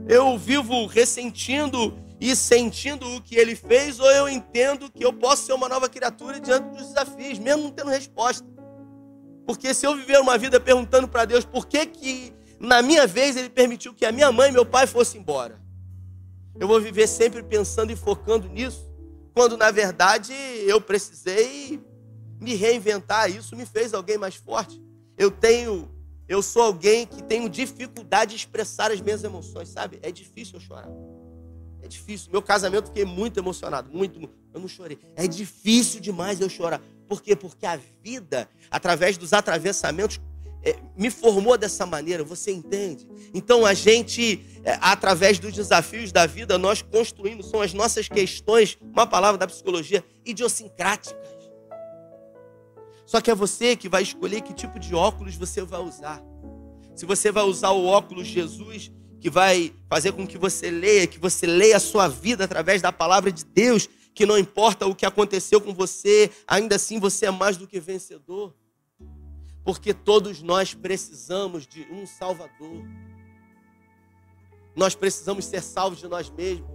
A: Eu vivo ressentindo e sentindo o que ele fez, ou eu entendo que eu posso ser uma nova criatura diante dos desafios, mesmo não tendo resposta. Porque se eu viver uma vida perguntando para Deus por que, que na minha vez, ele permitiu que a minha mãe e meu pai fossem embora. Eu vou viver sempre pensando e focando nisso, quando na verdade eu precisei me reinventar. Isso me fez alguém mais forte. Eu tenho, eu sou alguém que tenho dificuldade de expressar as minhas emoções, sabe? É difícil eu chorar. É difícil. Meu casamento fiquei muito emocionado, muito, eu não chorei. É difícil demais eu chorar. Por quê? Porque a vida, através dos atravessamentos, me formou dessa maneira, você entende? Então a gente, é, através dos desafios da vida, nós construímos, são as nossas questões, uma palavra da psicologia, idiosincráticas. Só que é você que vai escolher que tipo de óculos você vai usar. Se você vai usar o óculos Jesus, que vai fazer com que você leia, que você leia a sua vida através da palavra de Deus, que não importa o que aconteceu com você, ainda assim você é mais do que vencedor porque todos nós precisamos de um Salvador. Nós precisamos ser salvos de nós mesmos.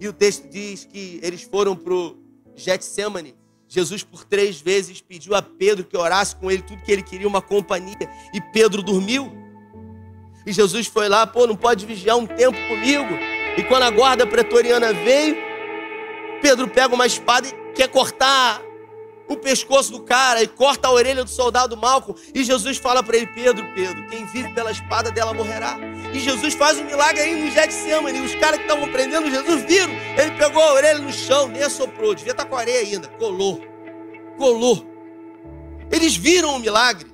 A: E o texto diz que eles foram para o Getsemane. Jesus, por três vezes, pediu a Pedro que orasse com ele tudo que ele queria, uma companhia. E Pedro dormiu. E Jesus foi lá, pô, não pode vigiar um tempo comigo. E quando a guarda pretoriana veio, Pedro pega uma espada e quer cortar o pescoço do cara e corta a orelha do soldado Malco. E Jesus fala para ele: Pedro, Pedro, quem vive pela espada dela morrerá. E Jesus faz um milagre aí no Getsemane. Os caras que estavam prendendo Jesus viram. Ele pegou a orelha no chão, nem assoprou. Devia estar com areia ainda. Colou. Colou. Eles viram o milagre.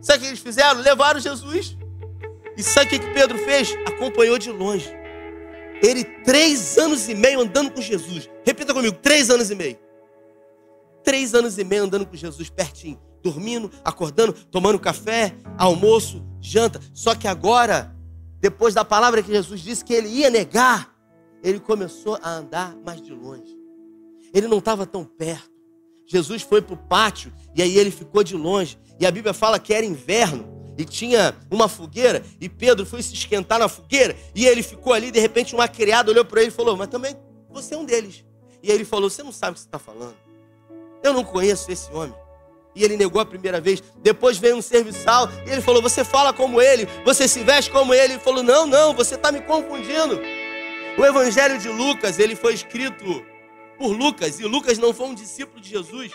A: Sabe o que eles fizeram? Levaram Jesus. E sabe o que Pedro fez? Acompanhou de longe. Ele, três anos e meio andando com Jesus. Repita comigo: três anos e meio. Três anos e meio andando com Jesus pertinho. Dormindo, acordando, tomando café, almoço, janta. Só que agora, depois da palavra que Jesus disse que ele ia negar, ele começou a andar mais de longe. Ele não estava tão perto. Jesus foi para o pátio e aí ele ficou de longe. E a Bíblia fala que era inverno e tinha uma fogueira e Pedro foi se esquentar na fogueira e ele ficou ali. De repente, uma criada olhou para ele e falou: Mas também você é um deles. E ele falou: Você não sabe o que você está falando. Eu não conheço esse homem. E ele negou a primeira vez. Depois veio um serviçal e ele falou: Você fala como ele, você se veste como ele. Ele falou: Não, não, você está me confundindo. O Evangelho de Lucas ele foi escrito por Lucas, e Lucas não foi um discípulo de Jesus,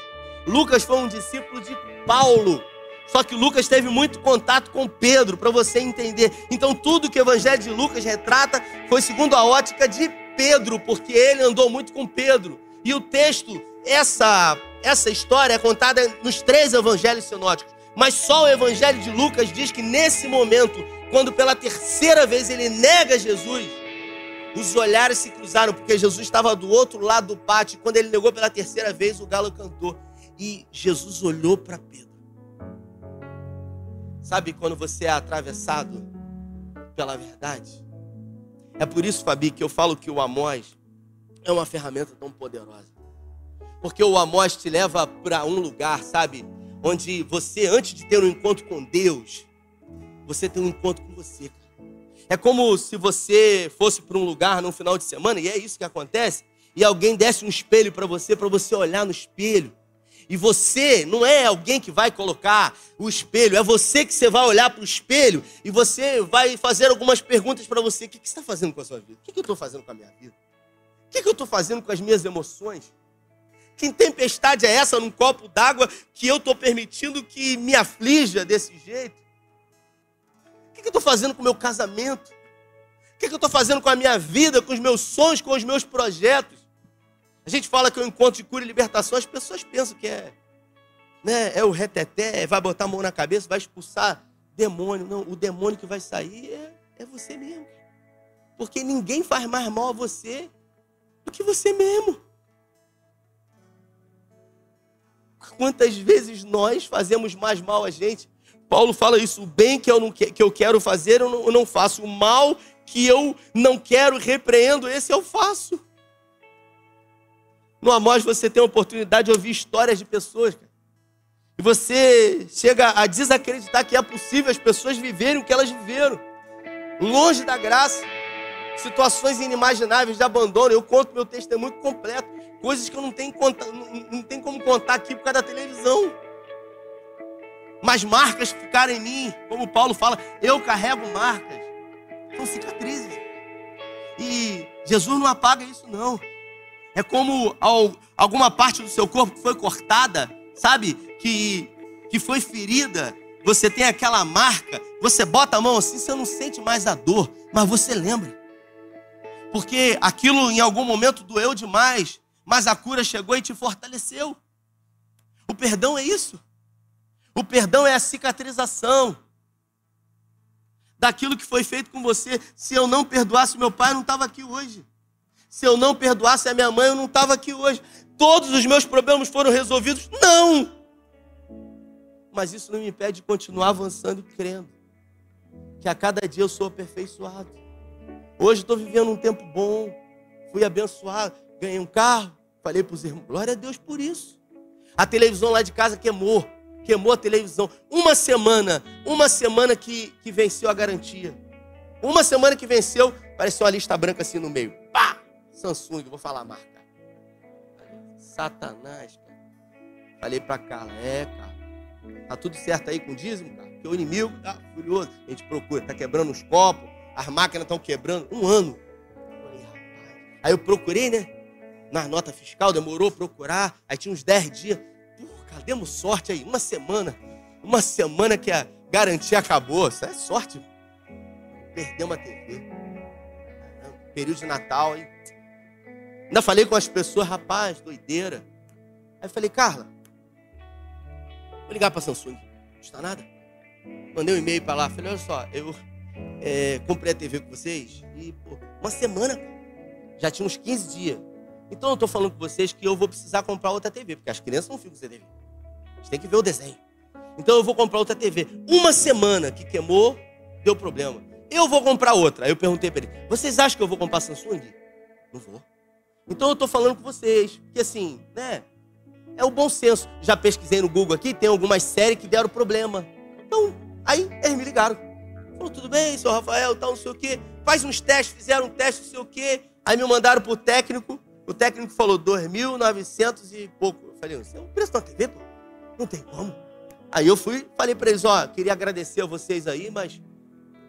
A: Lucas foi um discípulo de Paulo. Só que Lucas teve muito contato com Pedro, para você entender. Então, tudo que o Evangelho de Lucas retrata foi segundo a ótica de Pedro, porque ele andou muito com Pedro. E o texto, essa, essa história é contada nos três evangelhos sinóticos. Mas só o Evangelho de Lucas diz que nesse momento, quando pela terceira vez ele nega Jesus, os olhares se cruzaram, porque Jesus estava do outro lado do pátio. Quando ele negou pela terceira vez, o galo cantou. E Jesus olhou para Pedro. Sabe quando você é atravessado pela verdade? É por isso, Fabi, que eu falo que o Amós é uma ferramenta tão poderosa. Porque o Amós te leva para um lugar, sabe? Onde você, antes de ter um encontro com Deus, você tem um encontro com você. É como se você fosse para um lugar no final de semana, e é isso que acontece, e alguém desse um espelho para você, para você olhar no espelho. E você não é alguém que vai colocar o espelho, é você que você vai olhar para o espelho e você vai fazer algumas perguntas para você. O que, você está fazendo com a sua vida? O que, eu estou fazendo com a minha vida? O que, que eu estou fazendo com as minhas emoções? Que tempestade é essa num copo d'água que eu estou permitindo que me aflija desse jeito? que eu estou fazendo com o meu casamento? O que eu estou fazendo com a minha vida, com os meus sonhos, com os meus projetos? A gente fala que é um encontro de cura e libertação, as pessoas pensam que é, né, é o reteté, vai botar a mão na cabeça, vai expulsar demônio. Não, o demônio que vai sair é, é você mesmo. Porque ninguém faz mais mal a você do que você mesmo. Quantas vezes nós fazemos mais mal a gente Paulo fala isso: o bem que eu, não, que eu quero fazer, eu não, eu não faço. O mal que eu não quero, repreendo, esse eu faço. No Amós você tem a oportunidade de ouvir histórias de pessoas. Cara. E você chega a desacreditar que é possível as pessoas viverem o que elas viveram. Longe da graça. Situações inimagináveis de abandono. Eu conto meu testemunho completo. Coisas que eu não tenho, não, não tenho como contar aqui por causa da televisão mas marcas ficaram em mim. Como Paulo fala, eu carrego marcas. São cicatrizes. E Jesus não apaga isso, não. É como alguma parte do seu corpo que foi cortada, sabe? Que, que foi ferida. Você tem aquela marca. Você bota a mão assim, você não sente mais a dor, mas você lembra. Porque aquilo em algum momento doeu demais, mas a cura chegou e te fortaleceu. O perdão é isso. O perdão é a cicatrização daquilo que foi feito com você. Se eu não perdoasse meu pai, eu não estava aqui hoje. Se eu não perdoasse a minha mãe, eu não estava aqui hoje. Todos os meus problemas foram resolvidos? Não! Mas isso não me impede de continuar avançando e crendo. Que a cada dia eu sou aperfeiçoado. Hoje estou vivendo um tempo bom. Fui abençoado. Ganhei um carro. Falei para os irmãos, glória a Deus por isso. A televisão lá de casa queimou queimou a televisão. Uma semana, uma semana que, que venceu a garantia. Uma semana que venceu, parecia uma lista branca assim no meio. Pá! Samsung, vou falar a marca. Satanás, cara. Falei pra Carla, é, cara. Tá tudo certo aí com o dízimo, cara? Porque o inimigo tá furioso. A gente procura, tá quebrando os copos, as máquinas estão quebrando. Um ano. Aí eu procurei, né? Na nota fiscal, demorou procurar. Aí tinha uns 10 dias. cara, demos sorte aí, uma semana. Uma semana que a garantia acabou. Isso é sorte. Perdeu uma TV. Período de Natal, hein? Ainda falei com as pessoas, rapaz, doideira. Aí falei, Carla, vou ligar para Samsung. Não está nada? Mandei um e-mail para lá. Falei, olha só, eu é, comprei a TV com vocês e, pô, uma semana, já tinha uns 15 dias. Então eu estou falando com vocês que eu vou precisar comprar outra TV, porque as crianças não ficam sem TV. Eles têm que ver o desenho. Então eu vou comprar outra TV. Uma semana que queimou, deu problema. Eu vou comprar outra. Aí eu perguntei para ele: vocês acham que eu vou comprar Samsung? Não vou. Então eu estou falando com vocês, que assim, né? É o bom senso. Já pesquisei no Google aqui, tem algumas séries que deram problema. Então, aí eles me ligaram. Falou, tudo bem, senhor Rafael, tal, não sei o quê. Faz uns testes, fizeram um teste, não sei o quê. Aí me mandaram pro técnico. O técnico falou 2.900 e pouco. Eu falei, isso é o preço da TV, pô? Não tem como. Aí eu fui, falei para eles, ó, queria agradecer a vocês aí, mas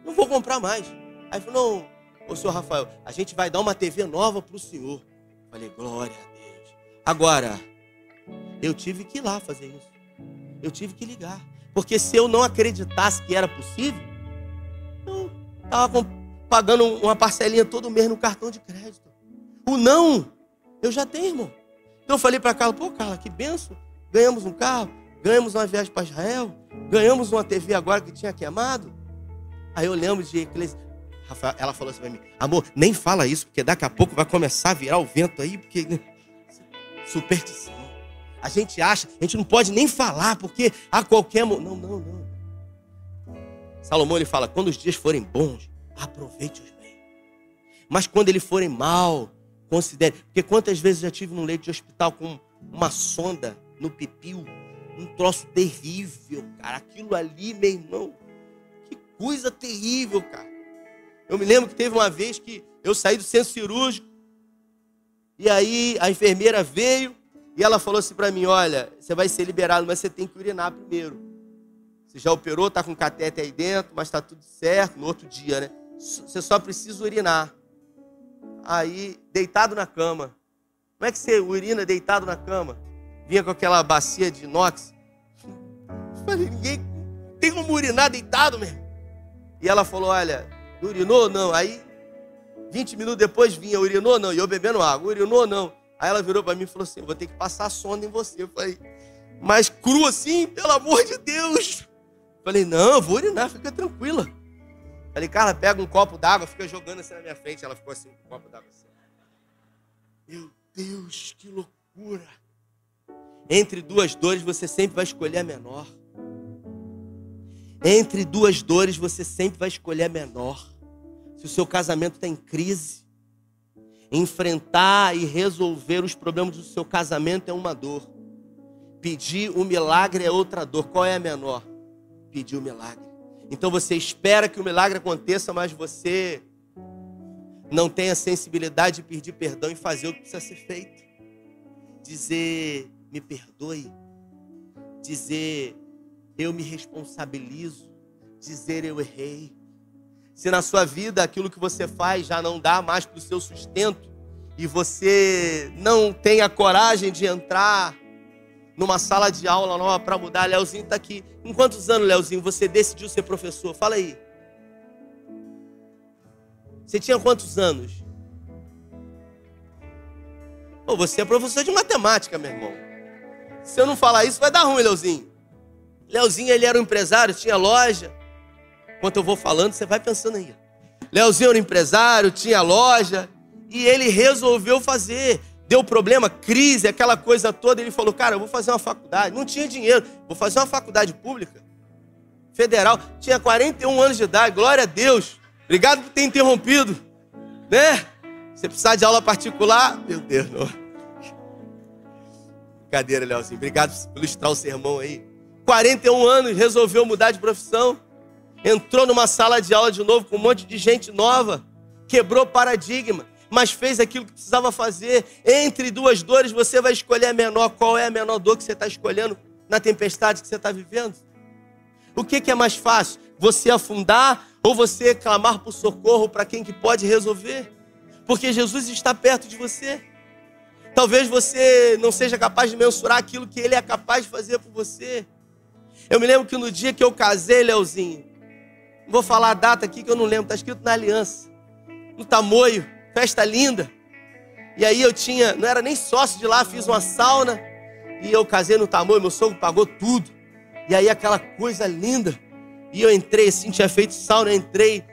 A: não vou comprar mais. Aí falou, não, ô senhor Rafael, a gente vai dar uma TV nova pro senhor. Eu falei, glória a Deus. Agora, eu tive que ir lá fazer isso. Eu tive que ligar. Porque se eu não acreditasse que era possível, estava pagando uma parcelinha todo mês no cartão de crédito. O não, eu já tenho, irmão. Então eu falei para Carla, pô, Carla, que benção. Ganhamos um carro, ganhamos uma viagem para Israel, ganhamos uma TV agora que tinha queimado. Aí eu lembro de Eclesiastes. Ela falou assim para mim, amor, nem fala isso, porque daqui a pouco vai começar a virar o vento aí, porque. Né, superstição. A gente acha, a gente não pode nem falar, porque a qualquer momento. Não, não, não. Salomão ele fala: quando os dias forem bons, aproveite-os bem. Mas quando eles forem mal, considere. Porque quantas vezes eu já tive num leito de hospital com uma sonda no pipiu, um troço terrível, cara. Aquilo ali, meu irmão, que coisa terrível, cara. Eu me lembro que teve uma vez que eu saí do centro cirúrgico, e aí a enfermeira veio e ela falou assim para mim: Olha, você vai ser liberado, mas você tem que urinar primeiro. Você já operou, está com catete aí dentro, mas está tudo certo. No outro dia, né? Você só precisa urinar. Aí, deitado na cama. Como é que você urina deitado na cama? Vinha com aquela bacia de inox. falei, ninguém tem como urinar deitado mesmo. E ela falou: Olha, urinou? Não. Aí, 20 minutos depois vinha, urinou? Não. E eu bebendo água, urinou? Não. Aí ela virou para mim e falou assim: Vou ter que passar sonda em você. Eu falei, mas cru assim, pelo amor de Deus. Falei, não, vou urinar, fica tranquila. Falei, Carla, pega um copo d'água, fica jogando assim na minha frente. Ela ficou assim, com um copo d'água assim. Meu Deus, que loucura. Entre duas dores, você sempre vai escolher a menor. Entre duas dores, você sempre vai escolher a menor. Se o seu casamento está em crise, enfrentar e resolver os problemas do seu casamento é uma dor. Pedir um milagre é outra dor. Qual é a menor? Pedir o milagre. Então você espera que o milagre aconteça, mas você não tem a sensibilidade de pedir perdão e fazer o que precisa ser feito. Dizer, me perdoe. Dizer, eu me responsabilizo. Dizer, eu errei. Se na sua vida aquilo que você faz já não dá mais para o seu sustento e você não tem a coragem de entrar numa sala de aula nova para mudar. Leozinho está aqui. Em quantos anos, Leozinho, você decidiu ser professor? Fala aí. Você tinha quantos anos? Pô, você é professor de matemática, meu irmão. Se eu não falar isso, vai dar ruim, Leozinho. Leozinho, ele era um empresário, tinha loja. Enquanto eu vou falando, você vai pensando aí. Leozinho era um empresário, tinha loja. E ele resolveu fazer deu problema, crise, aquela coisa toda. Ele falou: Cara, eu vou fazer uma faculdade. Não tinha dinheiro, vou fazer uma faculdade pública, federal. Tinha 41 anos de idade, glória a Deus. Obrigado por ter interrompido, né? Você precisar de aula particular, meu Deus, não. Brincadeira, Leozinho. Obrigado por ilustrar o sermão aí. 41 anos, resolveu mudar de profissão. Entrou numa sala de aula de novo com um monte de gente nova. Quebrou paradigma mas fez aquilo que precisava fazer. Entre duas dores, você vai escolher a menor. Qual é a menor dor que você está escolhendo na tempestade que você está vivendo? O que, que é mais fácil? Você afundar ou você clamar por socorro para quem que pode resolver? Porque Jesus está perto de você. Talvez você não seja capaz de mensurar aquilo que ele é capaz de fazer por você. Eu me lembro que no dia que eu casei, Leozinho, vou falar a data aqui que eu não lembro, está escrito na aliança, no tamoio, festa linda. E aí eu tinha, não era nem sócio de lá, fiz uma sauna e eu casei no tamoio, meu sogro pagou tudo. E aí aquela coisa linda. E eu entrei assim, tinha feito sauna, eu entrei.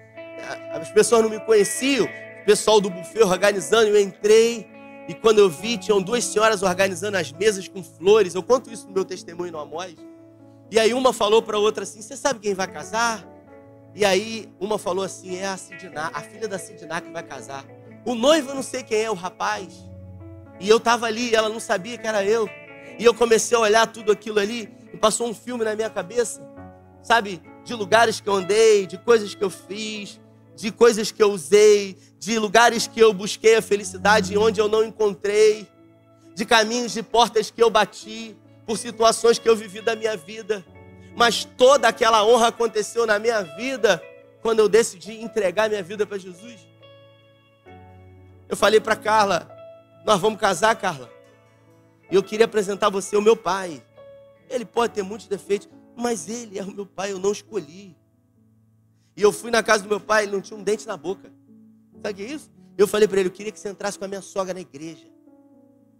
A: As pessoas não me conheciam, o pessoal do buffet organizando, eu entrei. E quando eu vi, tinham duas senhoras organizando as mesas com flores. Eu conto isso no meu testemunho no Amós. E aí uma falou para outra assim: Você sabe quem vai casar? E aí uma falou assim: É a Sidná, a filha da Sidná que vai casar. O noivo eu não sei quem é, o rapaz. E eu estava ali, ela não sabia que era eu. E eu comecei a olhar tudo aquilo ali e passou um filme na minha cabeça, sabe? De lugares que eu andei, de coisas que eu fiz, de coisas que eu usei, de lugares que eu busquei a felicidade e onde eu não encontrei, de caminhos, de portas que eu bati, por situações que eu vivi da minha vida. Mas toda aquela honra aconteceu na minha vida quando eu decidi entregar minha vida para Jesus. Eu falei para Carla: Nós vamos casar, Carla. E eu queria apresentar você ao meu pai. Ele pode ter muitos defeitos, mas ele é o meu pai, eu não escolhi. E eu fui na casa do meu pai, ele não tinha um dente na boca. Sabe o que é isso? Eu falei para ele, eu queria que você entrasse com a minha sogra na igreja.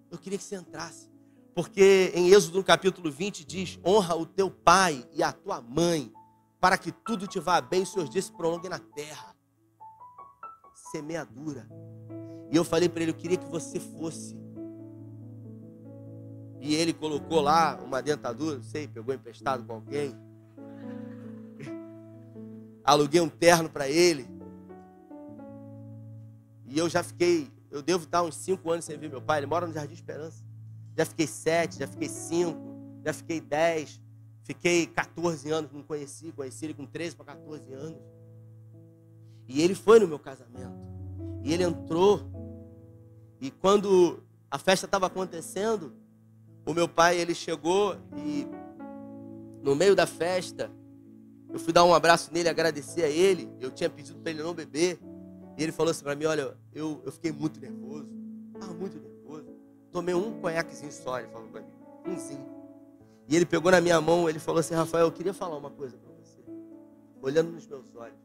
A: Eu queria que você entrasse. Porque em Êxodo capítulo 20 diz: honra o teu pai e a tua mãe, para que tudo te vá bem e seus dias se prolonguem na terra. Semeadura. E eu falei para ele, eu queria que você fosse e ele colocou lá uma dentadura, não sei, pegou emprestado com alguém. Aluguei um terno para ele. E eu já fiquei, eu devo estar uns cinco anos sem ver meu pai. Ele mora no Jardim Esperança. Já fiquei sete, já fiquei cinco, já fiquei dez, fiquei 14 anos, não conheci, conheci ele com 13 para 14 anos. E ele foi no meu casamento. E ele entrou. E quando a festa estava acontecendo, o meu pai, ele chegou e no meio da festa, eu fui dar um abraço nele, agradecer a ele. Eu tinha pedido para ele não beber. E ele falou assim para mim: Olha, eu, eu fiquei muito nervoso. Estava muito nervoso. Tomei um conhaquezinho só, ele falou para mim. Umzinho. E ele pegou na minha mão, ele falou assim: Rafael, eu queria falar uma coisa para você. Olhando nos meus olhos.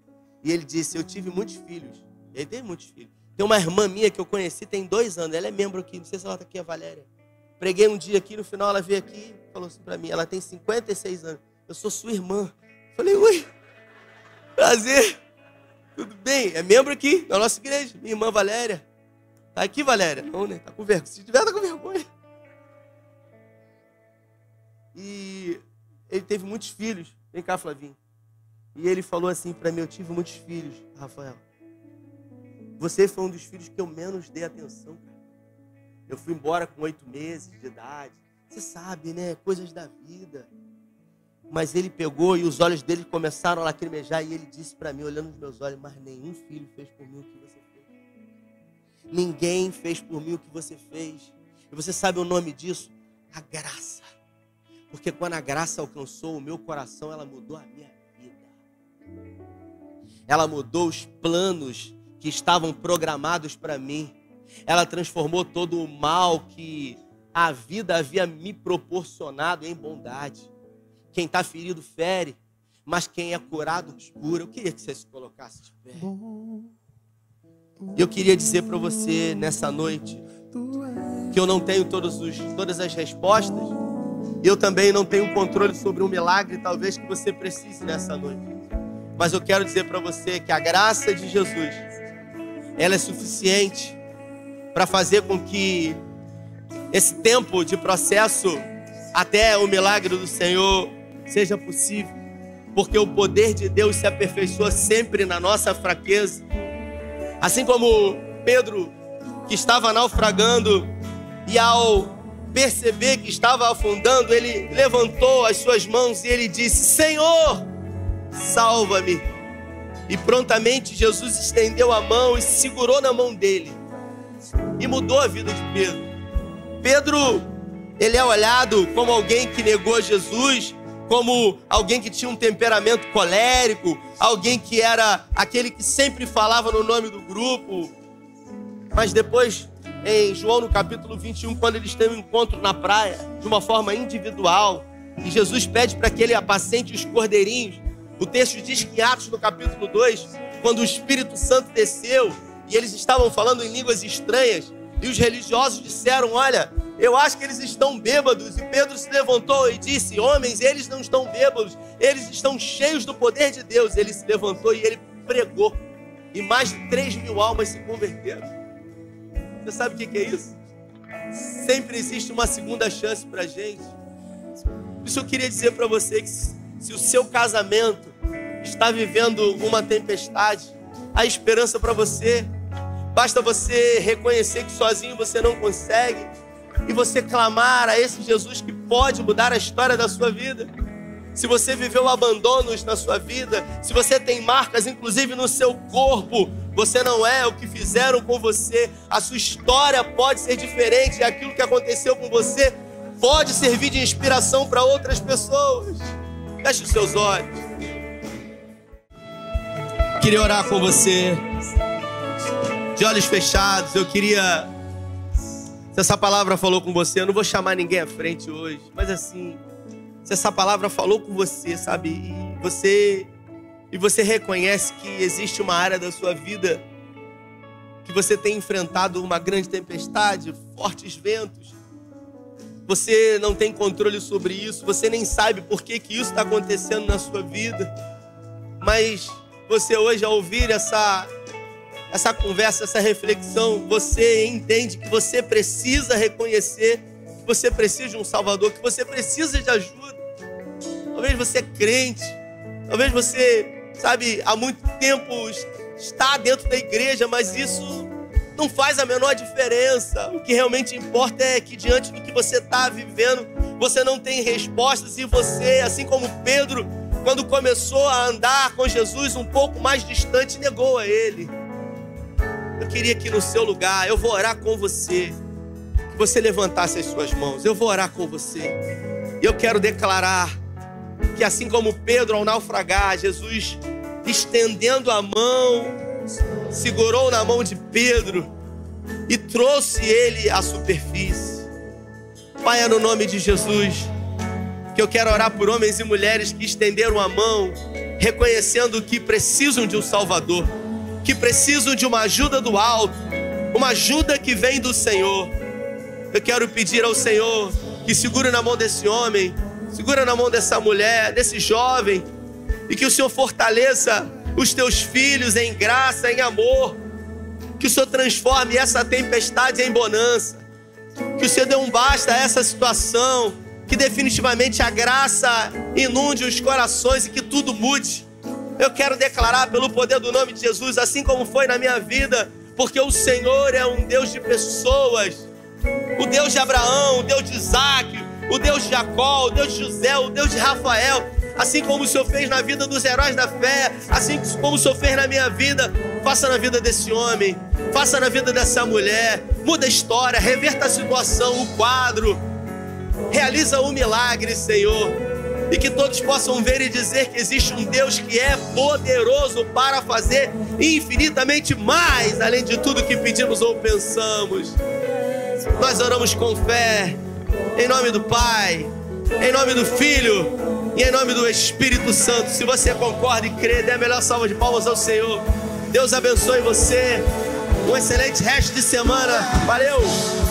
A: E ele disse: Eu tive muitos filhos. Ele tem muitos filhos. Tem uma irmã minha que eu conheci tem dois anos. Ela é membro aqui. Não sei se ela está aqui, a Valéria. Preguei um dia aqui, no final ela veio aqui e falou assim para mim, ela tem 56 anos. Eu sou sua irmã. Falei, ui, prazer. Tudo bem? É membro aqui da nossa igreja. Minha irmã Valéria. Tá aqui, Valéria? Não, né? Tá com vergonha. Se tiver, tá com vergonha. E ele teve muitos filhos. Vem cá, Flavinho. E ele falou assim para mim: Eu tive muitos filhos, Rafael. Você foi um dos filhos que eu menos dei atenção. Eu fui embora com oito meses de idade. Você sabe, né? Coisas da vida. Mas ele pegou e os olhos dele começaram a lacrimejar e ele disse para mim, olhando nos meus olhos, mas nenhum filho fez por mim o que você fez. Ninguém fez por mim o que você fez. E você sabe o nome disso? A graça. Porque quando a graça alcançou o meu coração, ela mudou a minha vida. Ela mudou os planos que estavam programados para mim ela transformou todo o mal que a vida havia me proporcionado em bondade. Quem está ferido fere, mas quem é curado cura. Eu queria que você se colocasse de pé. Eu queria dizer para você nessa noite que eu não tenho todos os, todas as respostas. Eu também não tenho controle sobre um milagre, talvez que você precise nessa noite. Mas eu quero dizer para você que a graça de Jesus, ela é suficiente para fazer com que esse tempo de processo até o milagre do Senhor seja possível, porque o poder de Deus se aperfeiçoa sempre na nossa fraqueza. Assim como Pedro, que estava naufragando, e ao perceber que estava afundando, ele levantou as suas mãos e ele disse: Senhor, salva-me. E prontamente Jesus estendeu a mão e segurou na mão dele e mudou a vida de Pedro. Pedro, ele é olhado como alguém que negou Jesus, como alguém que tinha um temperamento colérico, alguém que era aquele que sempre falava no nome do grupo. Mas depois em João no capítulo 21, quando eles têm um encontro na praia, de uma forma individual, e Jesus pede para que ele apacente os cordeirinhos. O texto diz que em Atos no capítulo 2, quando o Espírito Santo desceu e eles estavam falando em línguas estranhas, e os religiosos disseram: Olha, eu acho que eles estão bêbados. E Pedro se levantou e disse: Homens, eles não estão bêbados, eles estão cheios do poder de Deus. Ele se levantou e ele pregou. E mais de 3 mil almas se converteram. Você sabe o que é isso? Sempre existe uma segunda chance para gente. Por isso eu queria dizer para você que se o seu casamento está vivendo uma tempestade, há esperança para você. Basta você reconhecer que sozinho você não consegue e você clamar a esse Jesus que pode mudar a história da sua vida. Se você viveu abandonos na sua vida, se você tem marcas, inclusive no seu corpo, você não é o que fizeram com você, a sua história pode ser diferente, aquilo que aconteceu com você pode servir de inspiração para outras pessoas. Feche os seus olhos. Queria orar com você, de olhos fechados. Eu queria, se essa palavra falou com você, eu não vou chamar ninguém à frente hoje, mas assim, se essa palavra falou com você, sabe, e você e você reconhece que existe uma área da sua vida que você tem enfrentado uma grande tempestade, fortes ventos. Você não tem controle sobre isso, você nem sabe por que, que isso está acontecendo na sua vida. Mas você hoje, ao ouvir essa, essa conversa, essa reflexão, você entende que você precisa reconhecer que você precisa de um Salvador, que você precisa de ajuda. Talvez você é crente, talvez você, sabe, há muito tempo está dentro da igreja, mas isso não faz a menor diferença. O que realmente importa é que diante do que você está vivendo, você não tem respostas e você, assim como Pedro, quando começou a andar com Jesus um pouco mais distante, negou a ele. Eu queria que no seu lugar, eu vou orar com você, que você levantasse as suas mãos. Eu vou orar com você. E eu quero declarar que assim como Pedro ao naufragar, Jesus estendendo a mão, segurou na mão de Pedro e trouxe ele à superfície. Pai, é no nome de Jesus que eu quero orar por homens e mulheres que estenderam a mão, reconhecendo que precisam de um Salvador, que precisam de uma ajuda do alto, uma ajuda que vem do Senhor. Eu quero pedir ao Senhor que segure na mão desse homem, segura na mão dessa mulher, desse jovem, e que o Senhor fortaleça os teus filhos em graça, em amor. Que o Senhor transforme essa tempestade em bonança. Que o Senhor dê um basta a essa situação que definitivamente a graça inunde os corações e que tudo mude. Eu quero declarar pelo poder do nome de Jesus, assim como foi na minha vida, porque o Senhor é um Deus de pessoas, o Deus de Abraão, o Deus de Isaac, o Deus de Jacó, o Deus de José, o Deus de Rafael, assim como o Senhor fez na vida dos heróis da fé, assim como o Senhor fez na minha vida, faça na vida desse homem, faça na vida dessa mulher, muda a história, reverta a situação, o quadro Realiza o um milagre, Senhor. E que todos possam ver e dizer que existe um Deus que é poderoso para fazer infinitamente mais, além de tudo que pedimos ou pensamos. Nós oramos com fé, em nome do Pai, em nome do Filho e em nome do Espírito Santo. Se você concorda e crê, dê a melhor salva de palmas ao Senhor. Deus abençoe você. Um excelente resto de semana. Valeu!